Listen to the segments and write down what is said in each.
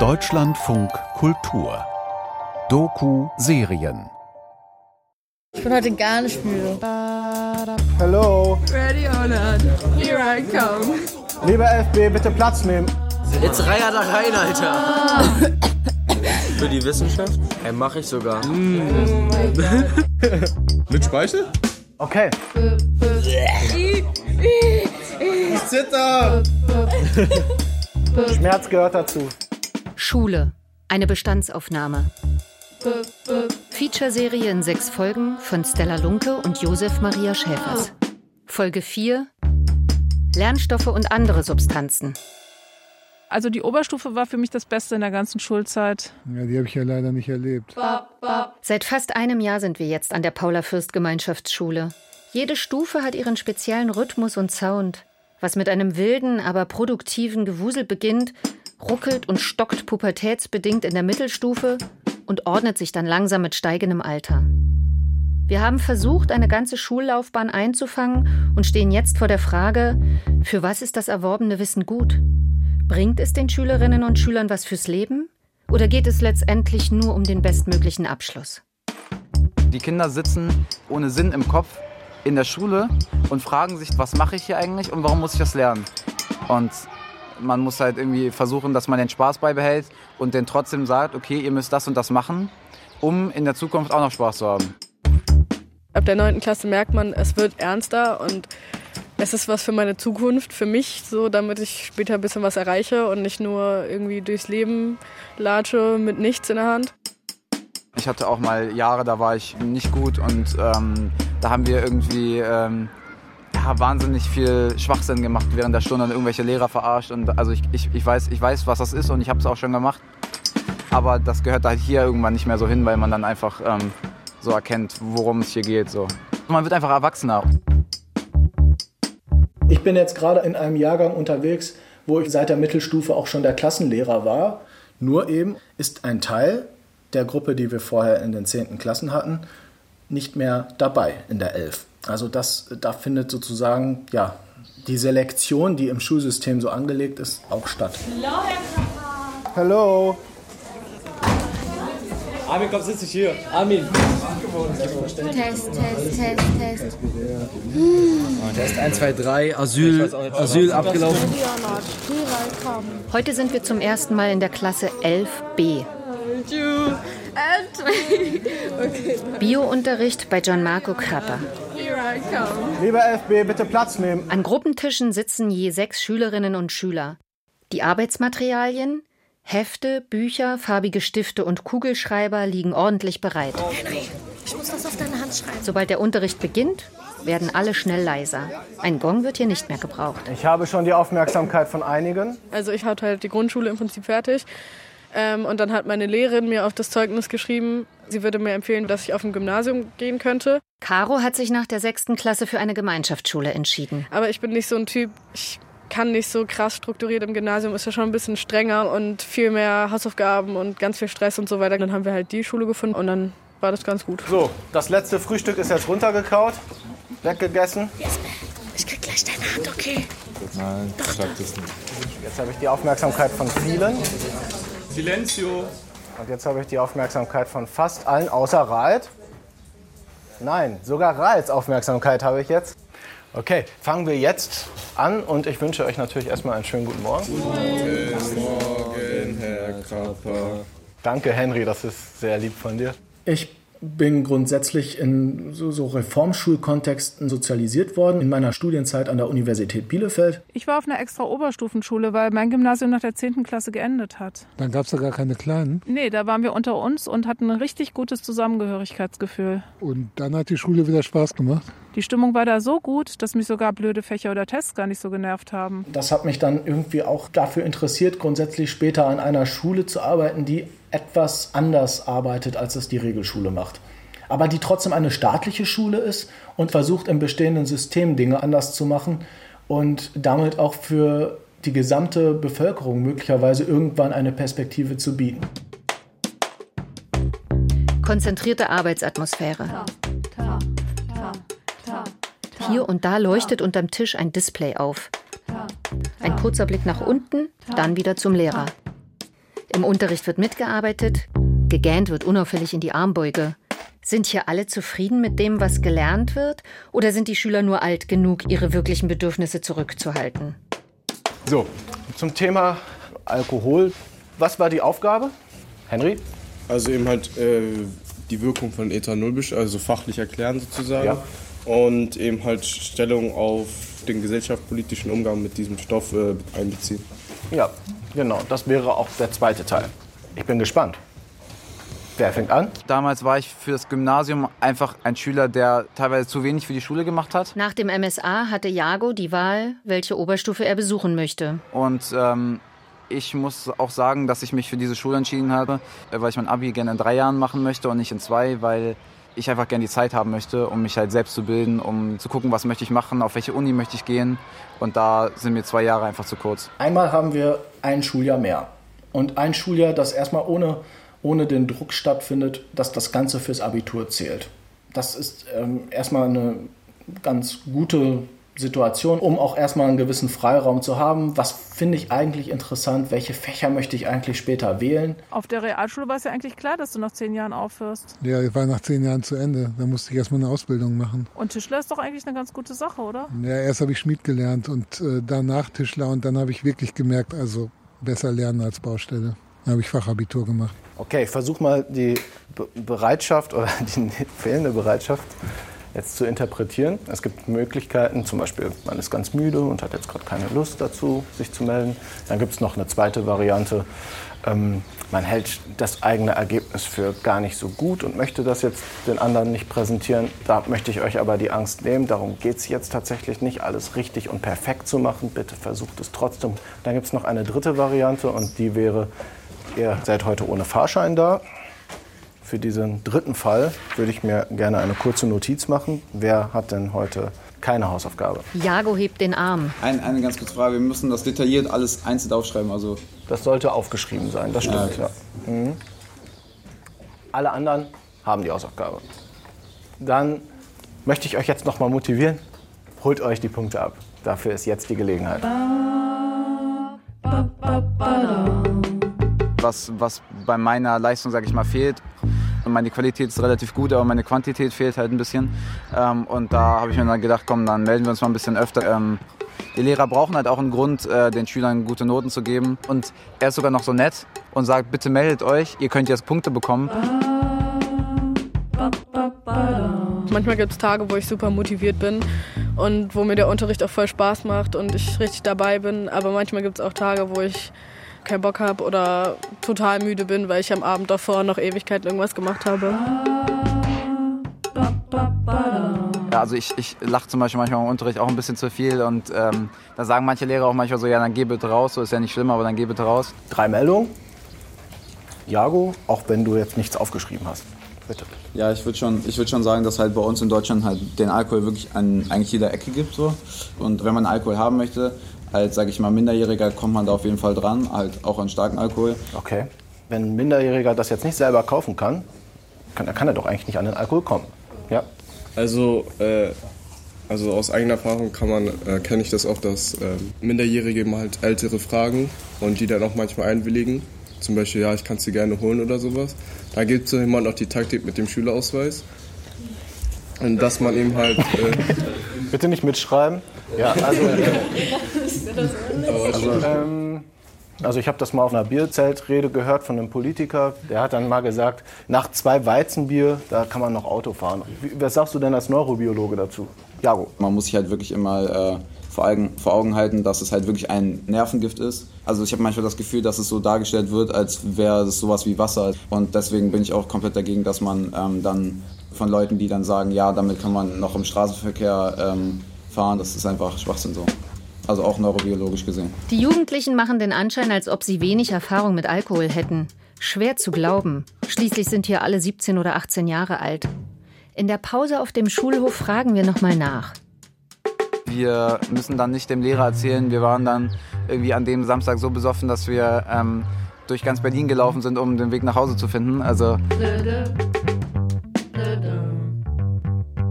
Deutschlandfunk Kultur Doku-Serien Ich bin heute gar nicht müde. Hallo. Ready or not, here I come. Lieber FB, bitte Platz nehmen. Jetzt reiher da rein, Alter. Für die Wissenschaft? Ey, mach ich sogar. Mit Speichel? Okay. Ich zitter. Schmerz gehört dazu. Schule. Eine Bestandsaufnahme. Featureserie in sechs Folgen von Stella Lunke und Josef Maria Schäfers. Folge 4. Lernstoffe und andere Substanzen. Also die Oberstufe war für mich das Beste in der ganzen Schulzeit. Ja, die habe ich ja leider nicht erlebt. Seit fast einem Jahr sind wir jetzt an der Paula Fürst Gemeinschaftsschule. Jede Stufe hat ihren speziellen Rhythmus und Sound. Was mit einem wilden, aber produktiven Gewusel beginnt, ruckelt und stockt pubertätsbedingt in der Mittelstufe und ordnet sich dann langsam mit steigendem Alter. Wir haben versucht, eine ganze Schullaufbahn einzufangen und stehen jetzt vor der Frage, für was ist das erworbene Wissen gut? Bringt es den Schülerinnen und Schülern was fürs Leben? Oder geht es letztendlich nur um den bestmöglichen Abschluss? Die Kinder sitzen ohne Sinn im Kopf in der Schule und fragen sich, was mache ich hier eigentlich und warum muss ich das lernen? Und man muss halt irgendwie versuchen, dass man den Spaß beibehält und den trotzdem sagt, okay, ihr müsst das und das machen, um in der Zukunft auch noch Spaß zu haben. Ab der 9. Klasse merkt man, es wird ernster und es ist was für meine Zukunft, für mich, so damit ich später ein bisschen was erreiche und nicht nur irgendwie durchs Leben latsche mit nichts in der Hand. Ich hatte auch mal Jahre, da war ich nicht gut und ähm, da haben wir irgendwie ähm, ja, wahnsinnig viel Schwachsinn gemacht während der Stunde und irgendwelche Lehrer verarscht. Und also ich, ich, ich, weiß, ich weiß, was das ist und ich habe es auch schon gemacht. Aber das gehört halt hier irgendwann nicht mehr so hin, weil man dann einfach ähm, so erkennt, worum es hier geht. So. Man wird einfach erwachsener. Ich bin jetzt gerade in einem Jahrgang unterwegs, wo ich seit der Mittelstufe auch schon der Klassenlehrer war. Nur eben ist ein Teil der Gruppe, die wir vorher in den 10. Klassen hatten, nicht mehr dabei in der 11. Also das, da findet sozusagen ja, die Selektion, die im Schulsystem so angelegt ist, auch statt. Hallo, Herr Kappa. Hallo. Armin, komm, sitz dich hier. Armin. Test, Test, Test, Test. Test 1, 2, 3, Asyl, Asyl abgelaufen. Heute sind wir zum ersten Mal in der Klasse 11b. Biounterricht bei Gianmarco Krapper. Lieber FB, bitte Platz nehmen. An Gruppentischen sitzen je sechs Schülerinnen und Schüler. Die Arbeitsmaterialien, Hefte, Bücher, farbige Stifte und Kugelschreiber liegen ordentlich bereit. Henry, ich muss was auf deine Hand schreiben. Sobald der Unterricht beginnt, werden alle schnell leiser. Ein Gong wird hier nicht mehr gebraucht. Ich habe schon die Aufmerksamkeit von einigen. Also ich hatte halt die Grundschule im Prinzip fertig. Ähm, und dann hat meine Lehrerin mir auf das Zeugnis geschrieben, sie würde mir empfehlen, dass ich auf ein Gymnasium gehen könnte. Caro hat sich nach der sechsten Klasse für eine Gemeinschaftsschule entschieden. Aber ich bin nicht so ein Typ, ich kann nicht so krass strukturiert im Gymnasium, ist ja schon ein bisschen strenger und viel mehr Hausaufgaben und ganz viel Stress und so weiter. Dann haben wir halt die Schule gefunden und dann war das ganz gut. So, das letzte Frühstück ist jetzt runtergekaut, weggegessen. Ich krieg gleich deine Hand, okay? Nein, sag das nicht. Jetzt habe ich die Aufmerksamkeit von vielen. Silenzio. Und jetzt habe ich die Aufmerksamkeit von fast allen, außer Ralt. Nein, sogar Rals Aufmerksamkeit habe ich jetzt. Okay, fangen wir jetzt an und ich wünsche euch natürlich erstmal einen schönen guten Morgen. Guten Morgen, Herr Kappa. Danke, Henry, das ist sehr lieb von dir. Ich bin grundsätzlich in so, so Reformschulkontexten sozialisiert worden, in meiner Studienzeit an der Universität Bielefeld. Ich war auf einer extra Oberstufenschule, weil mein Gymnasium nach der 10. Klasse geendet hat. Dann gab es ja gar keine Kleinen. Nee, da waren wir unter uns und hatten ein richtig gutes Zusammengehörigkeitsgefühl. Und dann hat die Schule wieder Spaß gemacht. Die Stimmung war da so gut, dass mich sogar blöde Fächer oder Tests gar nicht so genervt haben. Das hat mich dann irgendwie auch dafür interessiert, grundsätzlich später an einer Schule zu arbeiten, die etwas anders arbeitet, als es die Regelschule macht. Aber die trotzdem eine staatliche Schule ist und versucht im bestehenden System Dinge anders zu machen und damit auch für die gesamte Bevölkerung möglicherweise irgendwann eine Perspektive zu bieten. Konzentrierte Arbeitsatmosphäre. Hier und da leuchtet unterm Tisch ein Display auf. Ein kurzer Blick nach unten, dann wieder zum Lehrer. Im Unterricht wird mitgearbeitet, gegähnt wird unauffällig in die Armbeuge. Sind hier alle zufrieden mit dem, was gelernt wird? Oder sind die Schüler nur alt genug, ihre wirklichen Bedürfnisse zurückzuhalten? So, zum Thema Alkohol. Was war die Aufgabe? Henry? Also eben halt äh, die Wirkung von Ethanol, also fachlich erklären sozusagen. Ja. Und eben halt Stellung auf den gesellschaftspolitischen Umgang mit diesem Stoff äh, einbeziehen. Ja, genau. Das wäre auch der zweite Teil. Ich bin gespannt. Wer fängt an? Damals war ich für das Gymnasium einfach ein Schüler, der teilweise zu wenig für die Schule gemacht hat. Nach dem MSA hatte Jago die Wahl, welche Oberstufe er besuchen möchte. Und ähm, ich muss auch sagen, dass ich mich für diese Schule entschieden habe, äh, weil ich mein Abi gerne in drei Jahren machen möchte und nicht in zwei, weil ich einfach gerne die Zeit haben möchte, um mich halt selbst zu bilden, um zu gucken, was möchte ich machen, auf welche Uni möchte ich gehen. Und da sind mir zwei Jahre einfach zu kurz. Einmal haben wir ein Schuljahr mehr. Und ein Schuljahr, das erstmal ohne, ohne den Druck stattfindet, dass das Ganze fürs Abitur zählt. Das ist ähm, erstmal eine ganz gute Situation, um auch erstmal einen gewissen Freiraum zu haben. Was finde ich eigentlich interessant? Welche Fächer möchte ich eigentlich später wählen? Auf der Realschule war es ja eigentlich klar, dass du nach zehn Jahren aufhörst. Ja, ich war nach zehn Jahren zu Ende. Da musste ich erstmal eine Ausbildung machen. Und Tischler ist doch eigentlich eine ganz gute Sache, oder? Ja, erst habe ich Schmied gelernt und äh, danach Tischler und dann habe ich wirklich gemerkt, also besser lernen als Baustelle. Dann habe ich Fachabitur gemacht. Okay, ich versuche mal die Be Bereitschaft oder die fehlende Bereitschaft jetzt zu interpretieren. Es gibt Möglichkeiten, zum Beispiel man ist ganz müde und hat jetzt gerade keine Lust dazu, sich zu melden. Dann gibt es noch eine zweite Variante. Ähm, man hält das eigene Ergebnis für gar nicht so gut und möchte das jetzt den anderen nicht präsentieren. Da möchte ich euch aber die Angst nehmen. Darum geht es jetzt tatsächlich nicht, alles richtig und perfekt zu machen. Bitte versucht es trotzdem. Dann gibt es noch eine dritte Variante und die wäre, ihr seid heute ohne Fahrschein da. Für diesen dritten Fall würde ich mir gerne eine kurze Notiz machen. Wer hat denn heute keine Hausaufgabe? Jago hebt den Arm. Ein, eine ganz kurze Frage. Wir müssen das detailliert alles einzeln aufschreiben. Also Das sollte aufgeschrieben sein, das stimmt. Ja, Ja, Mhm. Alle anderen haben die Hausaufgabe. Dann möchte ich euch jetzt noch mal motivieren. Holt euch die Punkte ab. Dafür ist jetzt die Gelegenheit. was, was bei meiner Leistung, sage ich mal, fehlt. Meine Qualität ist relativ gut, aber meine Quantität fehlt halt ein bisschen. Ähm, und da habe ich mir dann gedacht, komm, dann melden wir uns mal ein bisschen öfter. Ähm, die Lehrer brauchen halt auch einen Grund, äh, den Schülern gute Noten zu geben. Und er ist sogar noch so nett und sagt, bitte meldet euch, ihr könnt jetzt Punkte bekommen. Manchmal gibt es Tage, wo ich super motiviert bin und wo mir der Unterricht auch voll Spaß macht und ich richtig dabei bin. Aber manchmal gibt es auch Tage, wo ich keinen Bock habe oder total müde bin, weil ich am Abend davor noch Ewigkeit irgendwas gemacht habe. Ja, also ich, ich lache zum Beispiel manchmal im Unterricht auch ein bisschen zu viel und ähm, da sagen manche Lehrer auch manchmal so, ja, dann geh bitte raus, so ist ja nicht schlimm, aber dann geh bitte raus. Drei Meldungen. Jago, auch wenn du jetzt nichts aufgeschrieben hast. Bitte. Ja, ich würde schon, ich würd schon sagen, dass halt bei uns in Deutschland halt den Alkohol wirklich an eigentlich jeder Ecke gibt. So. Und wenn man Alkohol haben möchte, als, sage ich mal, Minderjähriger, kommt man da auf jeden Fall dran, halt auch an starken Alkohol. Okay. Wenn ein Minderjähriger das jetzt nicht selber kaufen kann, kann, dann kann er doch eigentlich nicht an den Alkohol kommen. Ja. Also, äh, also aus eigener Erfahrung kann man, äh, kenne ich das auch, dass äh, Minderjährige mal halt Ältere fragen und die dann auch manchmal einwilligen. Zum Beispiel, ja, ich kann es dir gerne holen oder sowas. Da gibt es jemand auch die Taktik mit dem Schülerausweis. Und dass man eben halt. Äh, Bitte nicht mitschreiben. Ja, also. Also, ähm, also ich habe das mal auf einer Bierzeltrede gehört von einem Politiker. Der hat dann mal gesagt, nach zwei Weizenbier, da kann man noch Auto fahren. Wie, was sagst du denn als Neurobiologe dazu? Jago. Man muss sich halt wirklich immer äh, vor, Augen, vor Augen halten, dass es halt wirklich ein Nervengift ist. Also ich habe manchmal das Gefühl, dass es so dargestellt wird, als wäre es sowas wie Wasser. Und deswegen bin ich auch komplett dagegen, dass man ähm, dann von Leuten, die dann sagen, ja, damit kann man noch im Straßenverkehr ähm, fahren, das ist einfach Schwachsinn so. Also auch neurobiologisch gesehen. Die Jugendlichen machen den Anschein, als ob sie wenig Erfahrung mit Alkohol hätten. Schwer zu glauben. Schließlich sind hier alle 17 oder 18 Jahre alt. In der Pause auf dem Schulhof fragen wir nochmal nach. Wir müssen dann nicht dem Lehrer erzählen, wir waren dann irgendwie an dem Samstag so besoffen, dass wir ähm, durch ganz Berlin gelaufen sind, um den Weg nach Hause zu finden. Also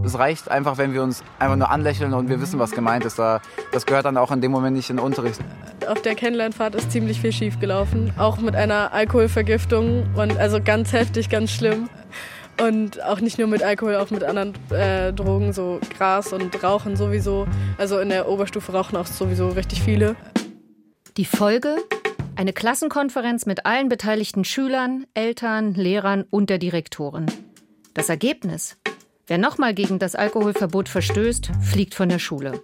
es reicht einfach, wenn wir uns einfach nur anlächeln und wir wissen, was gemeint ist. Da, das gehört dann auch in dem Moment nicht in den Unterricht. Auf der Kennenlernfahrt ist ziemlich viel schief gelaufen. Auch mit einer Alkoholvergiftung und also ganz heftig, ganz schlimm. Und auch nicht nur mit Alkohol, auch mit anderen äh, Drogen, so Gras und Rauchen sowieso. Also in der Oberstufe rauchen auch sowieso richtig viele. Die Folge? Eine Klassenkonferenz mit allen beteiligten Schülern, Eltern, Lehrern und der Direktorin. Das Ergebnis? Wer nochmal gegen das Alkoholverbot verstößt, fliegt von der Schule.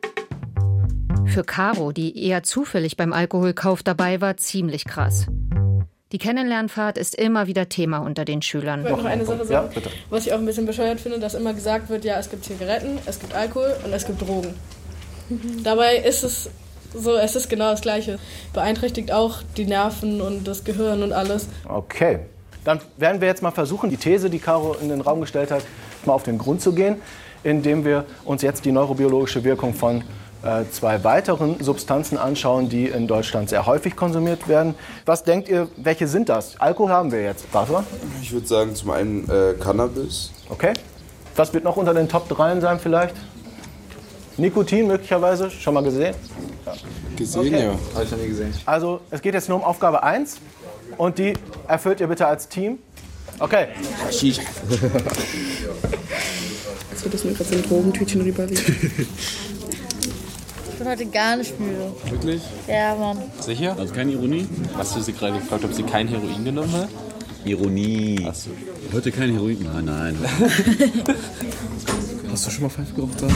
Für Caro, die eher zufällig beim Alkoholkauf dabei war, ziemlich krass. Die Kennenlernfahrt ist immer wieder Thema unter den Schülern. Ich wollte noch eine Sache sagen, was ich auch ein bisschen bescheuert finde, dass immer gesagt wird, ja, es gibt Zigaretten, es gibt Alkohol und es gibt Drogen. Dabei ist es so, es ist genau das Gleiche. Beeinträchtigt auch die Nerven und das Gehirn und alles. Okay, dann werden wir jetzt mal versuchen, die These, die Caro in den Raum gestellt hat, mal auf den Grund zu gehen, indem wir uns jetzt die neurobiologische Wirkung von äh, zwei weiteren Substanzen anschauen, die in Deutschland sehr häufig konsumiert werden. Was denkt ihr, welche sind das? Alkohol haben wir jetzt. Warte Ich würde sagen, zum einen äh, Cannabis. Okay. Was wird noch unter den Top 3 sein vielleicht? Nikotin möglicherweise, schon mal gesehen? Gesehen, Okay. ja. Habe ich noch nie gesehen. Also es geht jetzt nur um Aufgabe 1 und die erfüllt ihr bitte als Team. Okay. Als wird das mir gerade so ein Drogentütchen rüberliegt. Ich bin heute gar nicht müde. Wirklich? Ja, Mann. Sicher? Also keine Ironie? Hast du sie gerade gefragt, ob sie kein Heroin genommen hat? Ironie. Heute kein Heroin. Nein, nein. Hast du schon mal Pfeife geraucht? Da?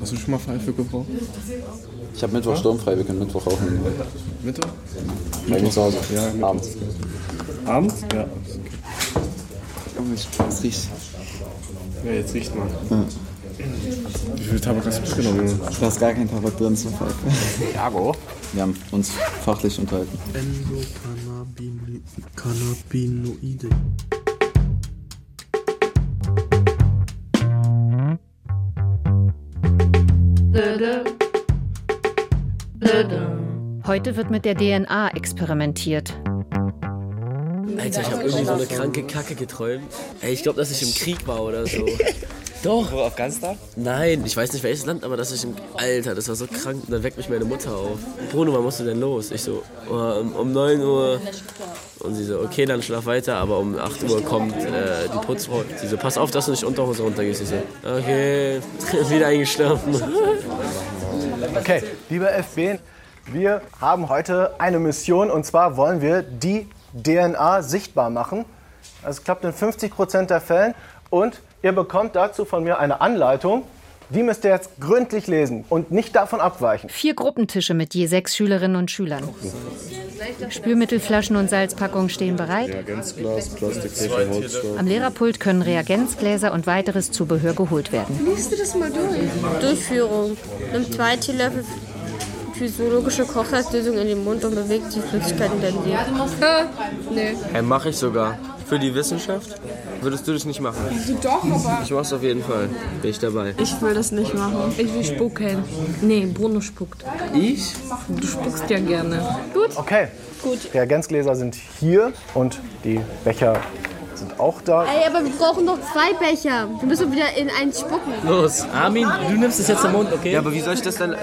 Hast du schon mal Pfeife geraucht? Ich habe Mittwoch sturmfrei, wir können Mittwoch rauchen. Mittwoch? Bei mir zu Hause. Ja, abends. Abends? Ja. Es riecht. Ja, jetzt riecht man. Ja. Wie viel Tabak hast du mitgenommen? Da ist gar kein Tabak drin zur Pfeife. Jago. Wir haben uns fachlich unterhalten. Endokannabinoide. Heute wird mit der DNA experimentiert. Alter, ich habe irgendwie so eine kranke Kacke geträumt. Ey, ich glaube, dass ich im Krieg war oder so. Doch. Wo, Afghanistan? Nein, ich weiß nicht welches Land, aber dass ich im. Alter, das war so krank. Und dann weckt mich meine Mutter auf. Bruno, wann musst du denn los? Ich so, oh, um, um 9 Uhr. Und sie so, okay, dann schlaf weiter, aber um 8 Uhr kommt äh, die Putzfrau. Sie so, pass auf, dass du nicht Unterhose runtergehst. Ich so, okay, wieder eingeschlafen. Okay, lieber FB, wir haben heute eine Mission und zwar wollen wir die DNA sichtbar machen. Das klappt in 50 Prozent der Fällen und ihr bekommt dazu von mir eine Anleitung. Die müsst ihr jetzt gründlich lesen und nicht davon abweichen. Vier Gruppentische mit je sechs Schülerinnen und Schülern. Spülmittelflaschen und Salzpackungen stehen bereit. Reagenzglas. Am Lehrerpult können Reagenzgläser und weiteres Zubehör geholt werden. Liest du das mal durch? Durchführung. Nimm zwei Teelöffel physiologische Kochsalzlösung in den Mund und bewegt die Flüssigkeit in dein Leben. nee. Hey, mach ich sogar. Für die Wissenschaft? Würdest du das nicht machen? Doch, aber. Ich mach's auf jeden Fall. Bin ich dabei. Ich will das nicht machen. Ich will spucken. Nee, Bruno spuckt. Ich? Du spuckst ja gerne. Gut. Okay. Gut. Reagenzgläser sind hier und die Becher auch da. Ey, aber wir brauchen noch zwei Becher. Wir müssen wieder in einen spucken. Los, Armin, du nimmst es jetzt im Mund, okay? Ja, aber wie soll ich das denn? äh,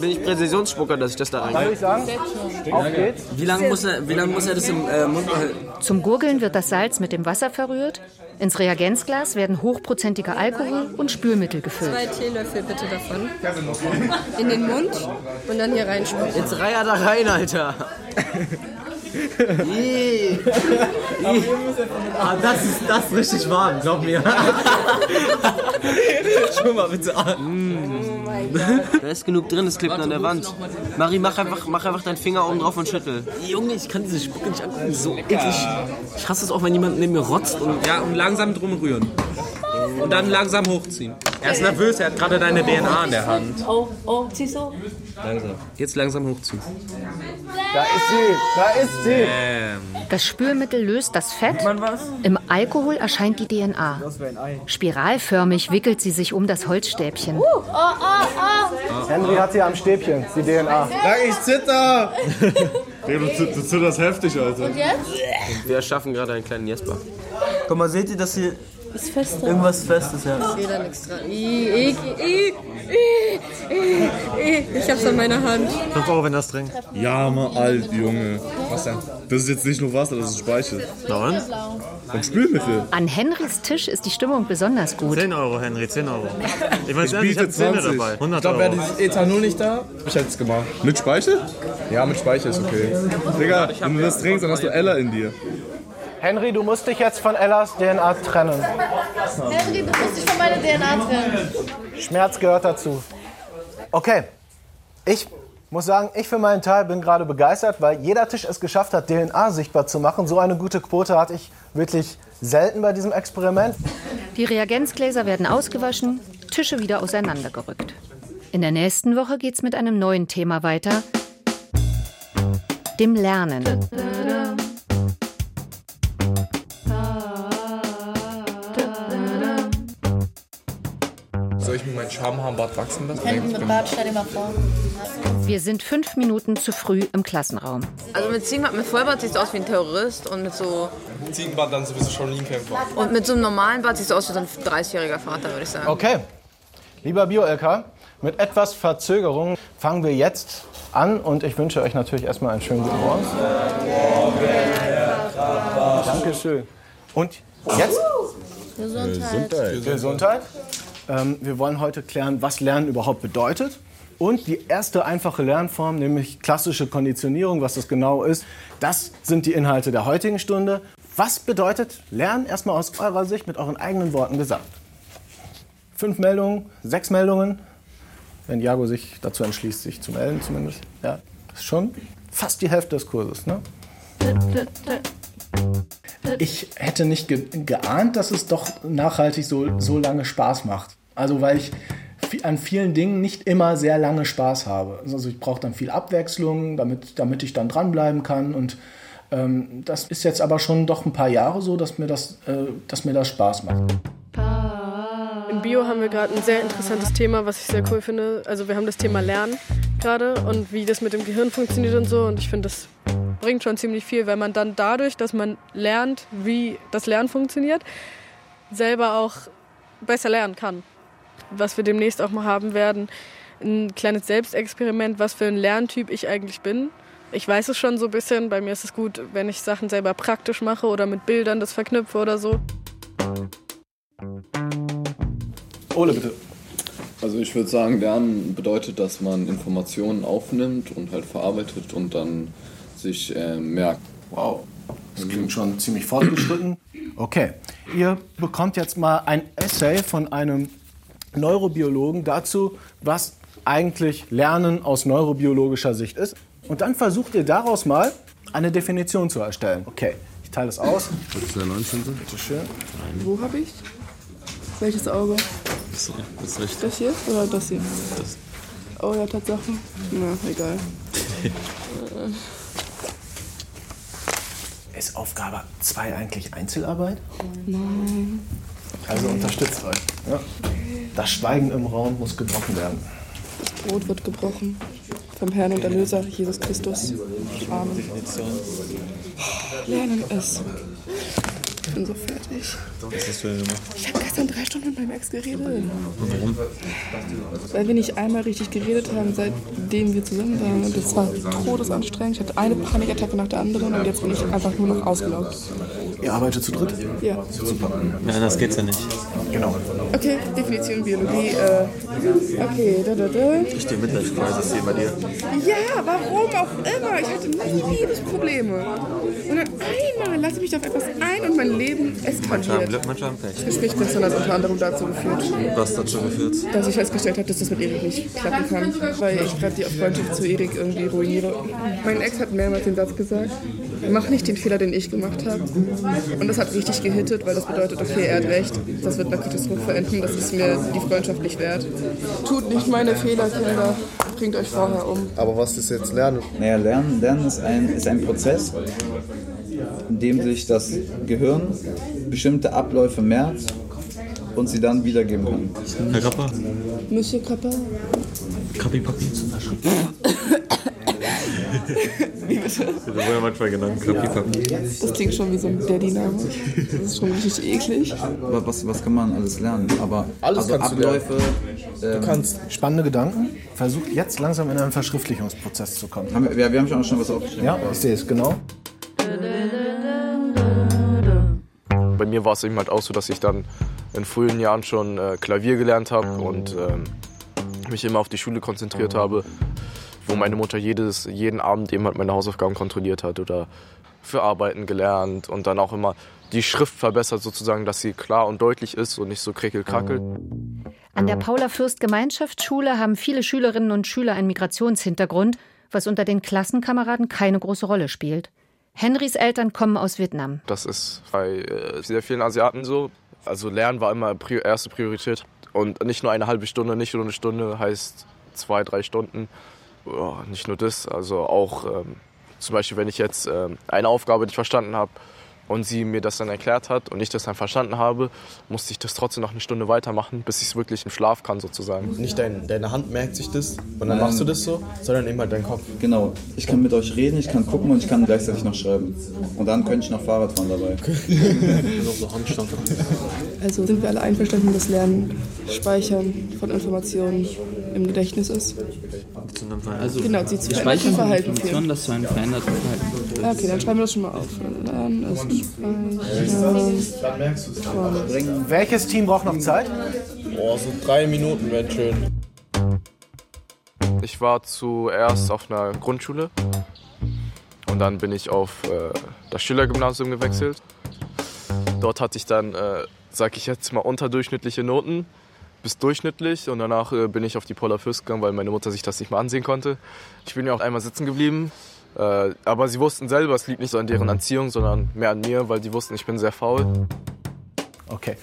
Bin ich Präzisionsspucker, dass ich das da Dann rein? würde ich sagen, auf geht's. Wie lange muss er, wie lange muss er das im äh, Mund behalten? Zum Gurgeln wird das Salz mit dem Wasser verrührt. Ins Reagenzglas werden hochprozentiger Alkohol und Spülmittel gefüllt. Zwei Teelöffel bitte davon. In den Mund und dann hier reinspucken. Jetzt reiher da rein, Alter. Ah, das ist das ist richtig warm, glaub mir. Schau mal bitte an. Da ist genug drin, es klebt an der Wand. Marie, mach einfach, mach einfach deinen Finger oben drauf und schüttel. Junge, ich kann diese Spucke nicht angucken, so eklig. Ich hasse es auch, wenn jemand neben mir rotzt und Ja, und langsam drum rühren. Und dann langsam hochziehen. Er ist nervös, er hat gerade deine DNA in der Hand. Oh, oh, zieh so. Langsam. Jetzt langsam hochziehen. Da ist sie, da ist sie. Ähm. Das Spülmittel löst das Fett. Im Alkohol erscheint die DNA. Spiralförmig wickelt sie sich um das Holzstäbchen. Oh, oh, oh. Henry hat sie am Stäbchen, die DNA. Sag, ich zitter! Du zitterst heftig, Alter. Und jetzt? wir erschaffen gerade einen kleinen Jesper. Guck mal, seht ihr das hier? Ist fester. Irgendwas Festes, ja. Ich sehe da nichts dran. I, I, I, I, I, I. Ich hab's an meiner Hand. 5 Euro, wenn das trinkt. Ja, mal alt, Junge. Was denn? Das ist jetzt nicht nur Wasser, das ist Speichel. Na und? Spülmittel. An Henrys Tisch ist die Stimmung besonders gut. 10 Euro, Henry, 10 Euro. Ich weiß Ich nicht, ich biete hab 10 20. dabei. 100 Ich glaube, wäre Euro. dieses Ethanol nicht da, ich hätte es gemacht. Mit Speichel? Ja, mit Speichel ist okay. Digga, wenn du das trinkst, dann hast du Ella in dir. Henry, du musst dich jetzt von Ellas DNA trennen. Henry, du musst dich von meiner DNA trennen. Schmerz gehört dazu. Okay, ich muss sagen, ich für meinen Teil bin gerade begeistert, weil jeder Tisch es geschafft hat, DNA sichtbar zu machen. So eine gute Quote hatte ich wirklich selten bei diesem Experiment. Die Reagenzgläser werden ausgewaschen, Tische wieder auseinandergerückt. In der nächsten Woche geht's mit einem neuen Thema weiter. Dem Lernen. Soll ich mir mein Schamhaarbart wachsen lassen? Henry mit Bart, stell dir mal vor. Wir sind fünf Minuten zu früh im Klassenraum. Also mit Ziegenbart, mit Vollbart siehst du aus wie ein Terrorist und mit so Ziegenbart, dann sowieso Shaolin-Kämpfer. und mit so einem normalen Bart siehst du aus wie so ein 30-jähriger Vater, würde ich sagen. Okay, lieber Bio-LK, mit etwas Verzögerung fangen wir jetzt an und ich wünsche euch natürlich erstmal einen schönen guten Morgen. Dankeschön. Und jetzt Gesundheit. Gesundheit. Ähm, wir wollen heute klären, was Lernen überhaupt bedeutet. Und die erste einfache Lernform, nämlich klassische Konditionierung, was das genau ist, das sind die Inhalte der heutigen Stunde. Was bedeutet Lernen erstmal aus eurer Sicht mit euren eigenen Worten gesagt? Fünf Meldungen, sechs Meldungen, wenn Jago sich dazu entschließt, sich zu melden zumindest. Ja, das ist schon fast die Hälfte des Kurses. Ne? Ich hätte nicht ge geahnt, dass es doch nachhaltig so, so lange Spaß macht. Also weil ich an vielen Dingen nicht immer sehr lange Spaß habe. Also ich brauche dann viel Abwechslung, damit, damit ich dann dranbleiben kann. Und ähm, das ist jetzt aber schon doch ein paar Jahre so, dass mir das, äh, dass mir das Spaß macht. In Bio haben wir gerade ein sehr interessantes Thema, was ich sehr cool finde. Also wir haben das Thema Lernen gerade und wie das mit dem Gehirn funktioniert und so. Und ich finde, das bringt schon ziemlich viel, weil man dann dadurch, dass man lernt, wie das Lernen funktioniert, selber auch besser lernen kann. Was wir demnächst auch mal haben werden, ein kleines Selbstexperiment, was für ein Lerntyp ich eigentlich bin. Ich weiß es schon so ein bisschen. Bei mir ist es gut, wenn ich Sachen selber praktisch mache oder mit Bildern das verknüpfe oder so. Ole, bitte. Also ich würde sagen, Lernen bedeutet, dass man Informationen aufnimmt und halt verarbeitet und dann sich äh, merkt. Wow, das klingt schon ziemlich fortgeschritten. Okay, ihr bekommt jetzt mal ein Essay von einem Neurobiologen dazu, was eigentlich Lernen aus neurobiologischer Sicht ist. Und dann versucht ihr daraus mal eine Definition zu erstellen. Okay, ich teile es aus. Das ist der 19. Bitte schön. Wo habe ich? Welches Auge? Das, das recht. Das hier oder das hier? Das. Oh ja, Tatsache. Na, egal. Ist Aufgabe 2 eigentlich Einzelarbeit? Nein. Also unterstützt euch. Ja. Das Schweigen im Raum muss gebrochen werden. Das Brot wird gebrochen. Vom Herrn und Erlöser Jesus Christus. Amen. Lernen es. Ich bin so fertig. Was hast du denn gemacht? Ich habe gestern drei Stunden mit meinem Ex geredet. Warum? Weil wir nicht einmal richtig geredet haben, seitdem wir zusammen waren. Und das war todesanstrengend. Ich hatte eine Panikattacke nach der anderen und jetzt bin ich einfach nur noch ausgelaugt. Ihr arbeitet zu dritt? Ja. Super. Ja, anders geht's ja nicht. Genau. Okay, Definition Biologie. Äh, okay, da, da, da. Ich stehe Midlife-Crisis hier bei dir. Ja, warum auch immer. Ich hatte nie Liebesprobleme. Und dann einmal lasse ich mich auf etwas ein und mein Leben Manche haben eskaliert. Glück, manche haben Das Pech. Gespräch gestern hat unter anderem dazu geführt, Was dazu geführt? dass ich festgestellt habe, dass das mit Erik nicht klappen kann, weil ich gerade die Freundschaft zu Erik irgendwie ruiniere. Mein Ex hat mehrmals den Satz gesagt, mach nicht den Fehler, den ich gemacht habe. Und das hat richtig gehittet, weil das bedeutet, okay, er hat recht, das wird eine Katastrophe enden, das ist mir die Freundschaft nicht wert. Tut nicht meine Fehler, Kinder, bringt euch vorher um. Aber was ist jetzt Lernen? Naja, Lernen, Lernen ist, ein, ist ein Prozess, in dem sich das Gehirn bestimmte Abläufe merkt und sie dann wiedergeben kann. Herr Kappa? Monsieur Kappa, Kappi Papi? wie bitte. Das wurde ja manchmal genannt. Das klingt schon wie so ein Daddy-Name. Das ist schon richtig eklig. Aber Was, was kann man alles lernen? Aber Alles also kannst du Abläufe. ähm, Du kannst spannende Gedanken. Versucht jetzt langsam in einen Verschriftlichungsprozess zu kommen. Haben wir, wir haben schon, schon was aufgeschrieben. Ja, ich sehe es, genau. Bei mir war es eben halt auch so, dass ich dann in frühen Jahren schon äh, Klavier gelernt habe und ähm, mich immer auf die Schule konzentriert habe, wo meine Mutter jedes, jeden Abend eben halt meine Hausaufgaben kontrolliert hat oder für Arbeiten gelernt und dann auch immer die Schrift verbessert sozusagen, dass sie klar und deutlich ist und nicht so krickel-krackel. An der Paula Fürst Gemeinschaftsschule haben viele Schülerinnen und Schüler einen Migrationshintergrund, was unter den Klassenkameraden keine große Rolle spielt. Henrys Eltern kommen aus Vietnam. Das ist bei äh, sehr vielen Asiaten so. Also Lernen war immer erste Priorität. Und nicht nur eine halbe Stunde, nicht nur eine Stunde, heißt zwei, drei Stunden. Ja, nicht nur das, also auch ähm, zum Beispiel, wenn ich jetzt ähm, eine Aufgabe nicht verstanden habe und sie mir das dann erklärt hat und ich das dann verstanden habe, musste ich das trotzdem noch eine Stunde weitermachen, bis ich es wirklich im Schlaf kann sozusagen. Nicht dein, deine Hand merkt sich das und dann machst du das so, sondern eben halt dein Kopf. Genau. Ich kann mit euch reden, ich kann gucken und ich kann gleichzeitig noch schreiben. Und dann könnte ich noch Fahrrad fahren dabei. Also sind wir alle einverstanden, dass Lernen, Speichern von Informationen im Gedächtnis ist? Also Genau, die zu veränderten speichern Verhalten fehlen. das zu einem veränderten Verhalten führt. Okay, dann schreiben wir das schon mal auf. Lernen ist von Welches Team braucht noch Zeit? Boah, so drei Minuten wären schön. Ich war zuerst auf einer Grundschule und dann bin ich auf äh, das Schülergymnasium gewechselt. Dort hatte ich dann, äh, sag ich jetzt mal, unterdurchschnittliche Noten bis durchschnittlich und danach äh, bin ich auf die Paula Fürst gegangen, weil meine Mutter sich das nicht mehr ansehen konnte. Ich bin ja auch einmal sitzen geblieben, äh, aber sie wussten selber, es liegt nicht so an deren Erziehung, sondern mehr an mir, weil die wussten, ich bin sehr faul. Okay.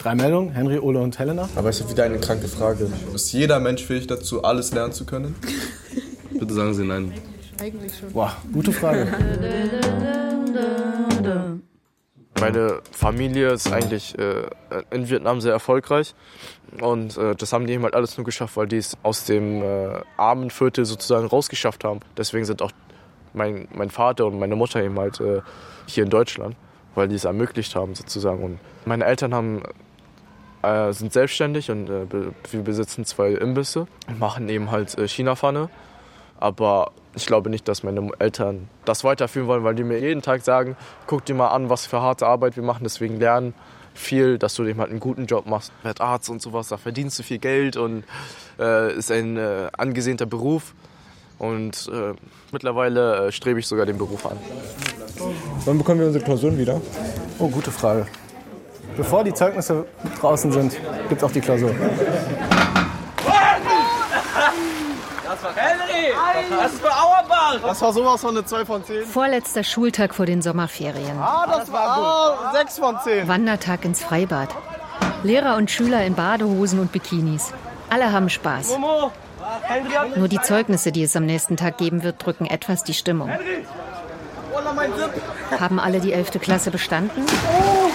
Drei Meldungen, Henry, Ole und Helena. Aber ich habe wieder eine kranke Frage. Ist jeder Mensch fähig dazu, alles lernen zu können? Bitte sagen Sie nein. Eigentlich schon. Boah, gute Frage. Meine Familie ist eigentlich äh, in Vietnam sehr erfolgreich und äh, das haben die eben halt alles nur geschafft, weil die es aus dem äh, armen Viertel sozusagen rausgeschafft haben. Deswegen sind auch mein, mein Vater und meine Mutter eben halt äh, hier in Deutschland, weil die es ermöglicht haben sozusagen. Und meine Eltern haben, äh, sind selbstständig und äh, wir besitzen zwei Imbisse und machen eben halt äh, China-Pfanne. Aber ich glaube nicht, dass meine Eltern das weiterführen wollen, weil die mir jeden Tag sagen, guck dir mal an, was für harte Arbeit wir machen, deswegen lernen viel, dass du eben halt einen guten Job machst. Werd Arzt und sowas, da verdienst du viel Geld und äh, ist ein äh, angesehnter Beruf. Und äh, mittlerweile äh, strebe ich sogar den Beruf an. Wann bekommen wir unsere Klausuren wieder? Oh, gute Frage. Bevor die Zeugnisse draußen sind, gibt es auch die Klausur. Das war Henry! Das ist für Auerbach! Das war sowas von eine 2 von 10. Vorletzter Schultag vor den Sommerferien. Ah, das war gut. 6 von 10. Wandertag ins Freibad. Lehrer und Schüler in Badehosen und Bikinis. Alle haben Spaß. Momo! Nur die Zeugnisse, die es am nächsten Tag geben wird, drücken etwas die Stimmung. Zip! Haben alle die 11. Klasse bestanden? Oh!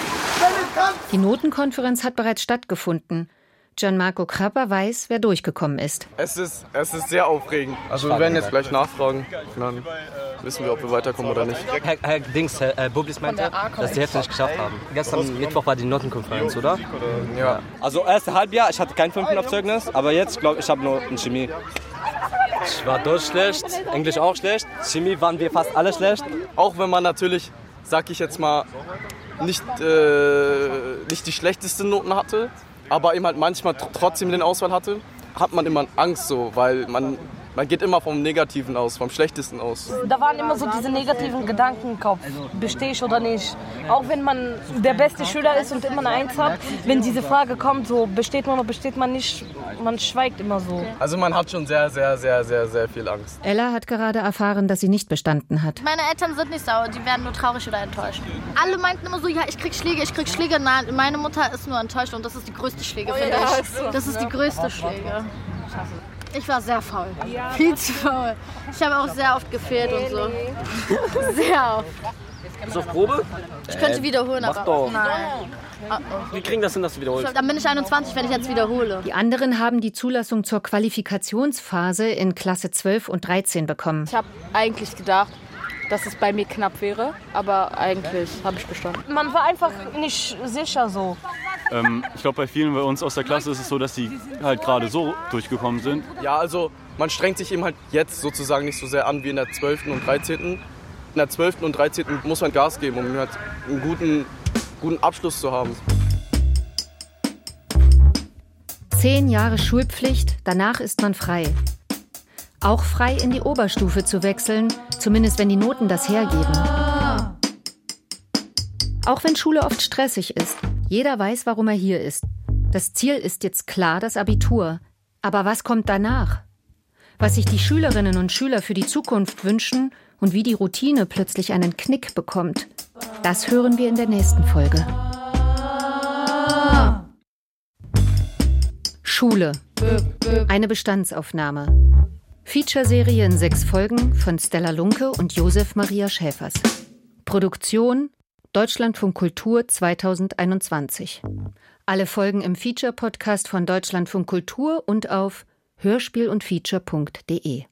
Die Notenkonferenz hat bereits stattgefunden. Gianmarco Krapper weiß, wer durchgekommen ist. Es ist, es ist sehr aufregend. Also wir werden jetzt gleich nachfragen. Dann wissen wir, ob wir weiterkommen oder nicht. Herr, Herr Dings, Herr äh, Bublis meinte, dass die Hälfte nicht geschafft haben. Gestern Mittwoch war die Notenkonferenz, oder? Ja. Also erste Halbjahr, ich hatte kein 5 auf Zeugnis, aber jetzt glaube ich, habe nur ein Chemie. Ich war Deutsch schlecht, Englisch auch schlecht, Chemie waren wir fast alle schlecht. Auch wenn man natürlich, sag ich jetzt mal, nicht, äh, nicht die schlechtesten Noten hatte, aber eben halt manchmal tr trotzdem den Auswahl hatte, hat man immer Angst so, weil man, man geht immer vom Negativen aus, vom Schlechtesten aus. Da waren immer so diese negativen Gedanken im Kopf. Bestehe ich oder nicht? Auch wenn man der beste Schüler ist und immer eine Eins hat, wenn diese Frage kommt, so besteht man oder besteht man nicht, man schweigt immer so. Also man hat schon sehr, sehr, sehr, sehr, sehr viel Angst. Ella hat gerade erfahren, dass sie nicht bestanden hat. Meine Eltern sind nicht sauer, die werden nur traurig oder enttäuscht. Alle meinten immer so, ja, ich krieg Schläge, ich krieg Schläge. Nein, meine Mutter ist nur enttäuscht und das ist die größte Schläge, Oh finde ja, ich. ist so. Das ist die größte Schläge. Ich war sehr faul. Viel zu faul. Ich habe auch sehr oft gefehlt und so. Sehr oft. Bist du auf Probe? Ich könnte Äh, wiederholen, mach aber doch. nein. Wir kriegen das hin, dass du wiederholst. Dann bin ich 21, wenn ich jetzt wiederhole. Die anderen haben die Zulassung zur Qualifikationsphase in Klasse 12 und 13 bekommen. Ich habe eigentlich gedacht, dass es bei mir knapp wäre, aber eigentlich habe ich bestanden. Man war einfach nicht sicher so. Ähm, ich glaube, bei vielen bei uns aus der Klasse ist es so, dass die halt gerade so durchgekommen sind. Ja, also man strengt sich eben halt jetzt sozusagen nicht so sehr an wie in der 12. und 13. In der 12. und 13. muss man Gas geben, um halt einen guten, guten Abschluss zu haben. Zehn Jahre Schulpflicht, danach ist man frei. Auch frei in die Oberstufe zu wechseln, zumindest wenn die Noten das hergeben. Auch wenn Schule oft stressig ist, jeder weiß, warum er hier ist. Das Ziel ist jetzt klar das Abitur. Aber was kommt danach? Was sich die Schülerinnen und Schüler für die Zukunft wünschen und wie die Routine plötzlich einen Knick bekommt, das hören wir in der nächsten Folge. Schule. Eine Bestandsaufnahme. Featureserie in sechs Folgen von Stella Lunke und Josef Maria Schäfers. Produktion Deutschlandfunk Kultur 2021. Alle Folgen im Feature-Podcast von Deutschlandfunk Kultur und auf hörspiel und feature.de.